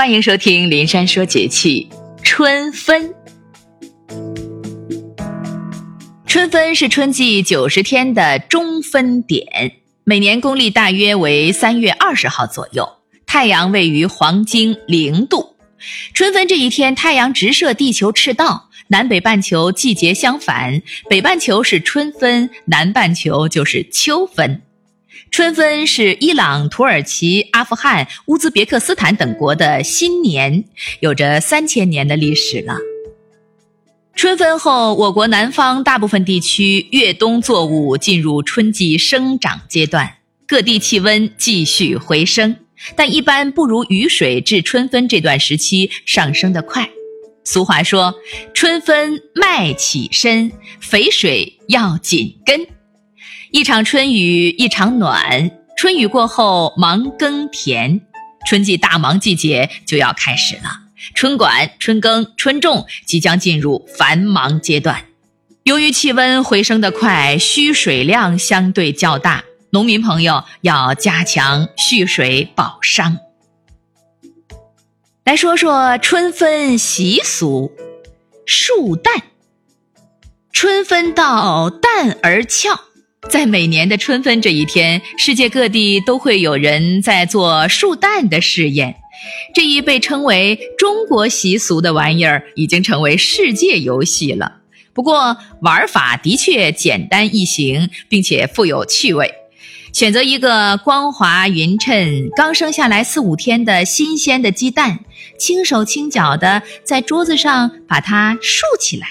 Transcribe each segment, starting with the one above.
欢迎收听林珊说节气。春分，春分是春季九十天的中分点，每年公历大约为三月二十号左右，太阳位于黄经零度。春分这一天，太阳直射地球赤道，南北半球季节相反，北半球是春分，南半球就是秋分。春分是伊朗、土耳其、阿富汗、乌兹别克斯坦等国的新年，有着三千年的历史了。春分后，我国南方大部分地区越冬作物进入春季生长阶段，各地气温继续回升，但一般不如雨水至春分这段时期上升的快。俗话说：“春分麦起身，肥水要紧跟。”一场春雨一场暖，春雨过后忙耕田，春季大忙季节就要开始了。春管、春耕、春种即将进入繁忙阶段。由于气温回升的快，需水量相对较大，农民朋友要加强蓄水保墒。来说说春分习俗，树蛋。春分到，蛋儿俏。在每年的春分这一天，世界各地都会有人在做树蛋的试验。这一被称为中国习俗的玩意儿，已经成为世界游戏了。不过玩法的确简单易行，并且富有趣味。选择一个光滑匀称、刚生下来四五天的新鲜的鸡蛋，轻手轻脚的在桌子上把它竖起来。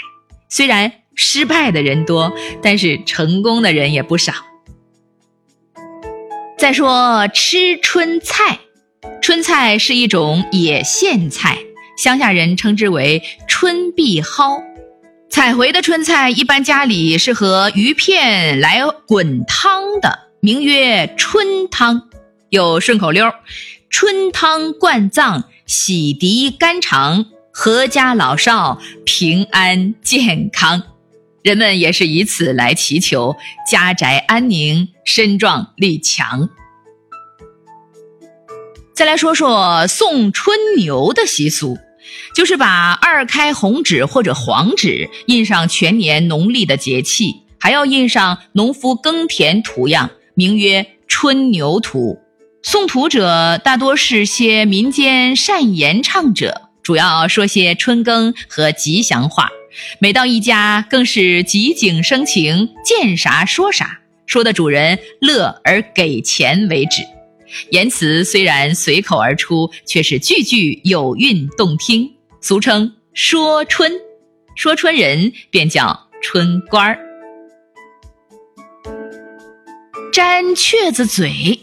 虽然。失败的人多，但是成功的人也不少。再说吃春菜，春菜是一种野苋菜，乡下人称之为春碧蒿。采回的春菜一般家里是和鱼片来滚汤的，名曰春汤，有顺口溜：春汤灌脏，洗涤肝肠，阖家老少平安健康。人们也是以此来祈求家宅安宁、身壮力强。再来说说送春牛的习俗，就是把二开红纸或者黄纸印上全年农历的节气，还要印上农夫耕田图样，名曰春牛图。送图者大多是些民间善言唱者，主要说些春耕和吉祥话。每到一家，更是即景生情，见啥说啥，说的主人乐而给钱为止。言辞虽然随口而出，却是句句有韵动听，俗称说春。说春人便叫春官儿。粘雀子嘴。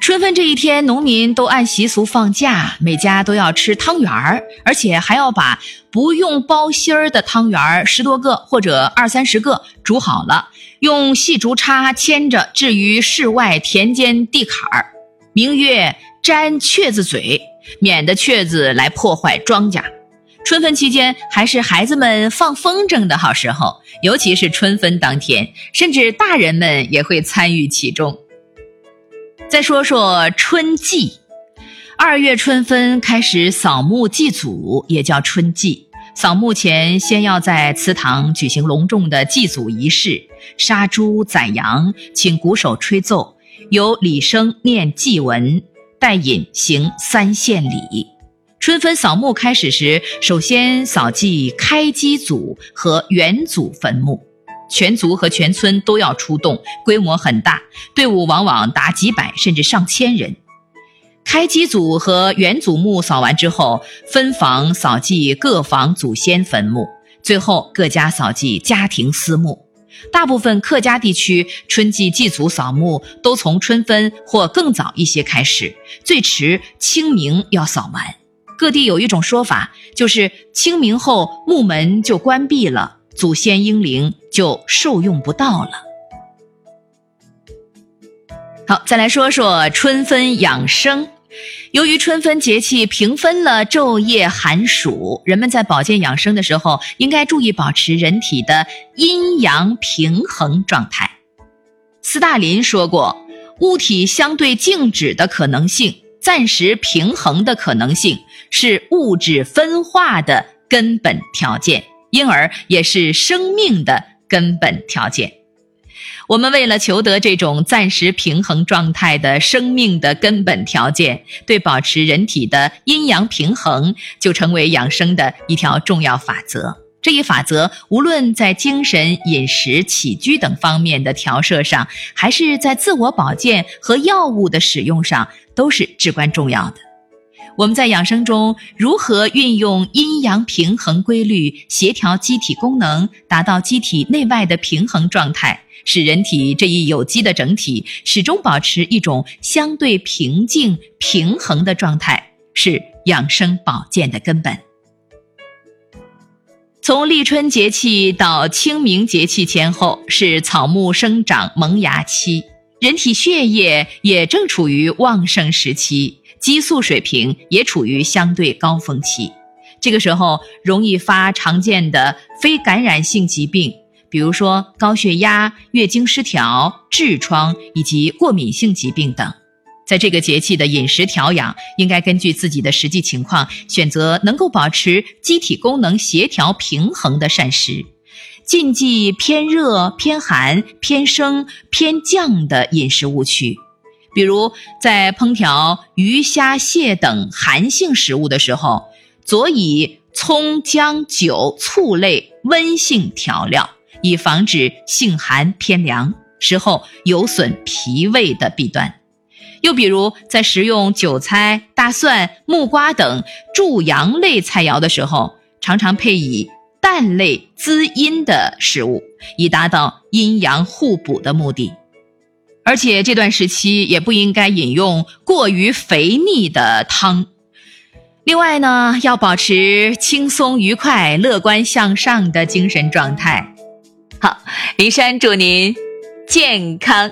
春分这一天，农民都按习俗放假，每家都要吃汤圆儿，而且还要把不用包心儿的汤圆儿十多个或者二三十个煮好了，用细竹叉牵着置于室外田间地坎儿，名曰粘雀子嘴，免得雀子来破坏庄稼。春分期间还是孩子们放风筝的好时候，尤其是春分当天，甚至大人们也会参与其中。再说说春祭，二月春分开始扫墓祭祖，也叫春祭。扫墓前，先要在祠堂举行隆重的祭祖仪式，杀猪宰羊，请鼓手吹奏，由礼生念祭文，带引行三献礼。春分扫墓开始时，首先扫祭开基祖和元祖坟墓。全族和全村都要出动，规模很大，队伍往往达几百甚至上千人。开基祖和元祖墓扫完之后，分房扫祭各房祖先坟墓，最后各家扫祭家庭私墓。大部分客家地区春季祭祖扫墓都从春分或更早一些开始，最迟清明要扫完。各地有一种说法，就是清明后墓门就关闭了。祖先英灵就受用不到了。好，再来说说春分养生。由于春分节气平分了昼夜寒暑，人们在保健养生的时候，应该注意保持人体的阴阳平衡状态。斯大林说过，物体相对静止的可能性暂时平衡的可能性，是物质分化的根本条件，因而也是生命的根本条件。我们为了求得这种暂时平衡状态的生命的根本条件，对保持人体的阴阳平衡，就成为养生的一条重要法则。这一法则，无论在精神、饮食、起居等方面的调摄上，还是在自我保健和药物的使用上，都是至关重要的。我们在养生中如何运用阴阳平衡规律，协调机体功能，达到机体内外的平衡状态？使人体这一有机的整体始终保持一种相对平静、平衡的状态，是养生保健的根本。从立春节气到清明节气前后，是草木生长萌芽期，人体血液也正处于旺盛时期，激素水平也处于相对高峰期。这个时候容易发常见的非感染性疾病。比如说高血压、月经失调、痔疮以及过敏性疾病等，在这个节气的饮食调养，应该根据自己的实际情况，选择能够保持机体功能协调平衡的膳食，禁忌偏热、偏寒、偏生、偏降的饮食误区。比如在烹调鱼虾蟹等寒性食物的时候，佐以葱姜酒醋类温性调料。以防止性寒偏凉，食后有损脾胃的弊端。又比如，在食用韭菜、大蒜、木瓜等助阳类菜肴的时候，常常配以蛋类滋阴的食物，以达到阴阳互补的目的。而且这段时期也不应该饮用过于肥腻的汤。另外呢，要保持轻松愉快、乐观向上的精神状态。好，林珊祝您健康。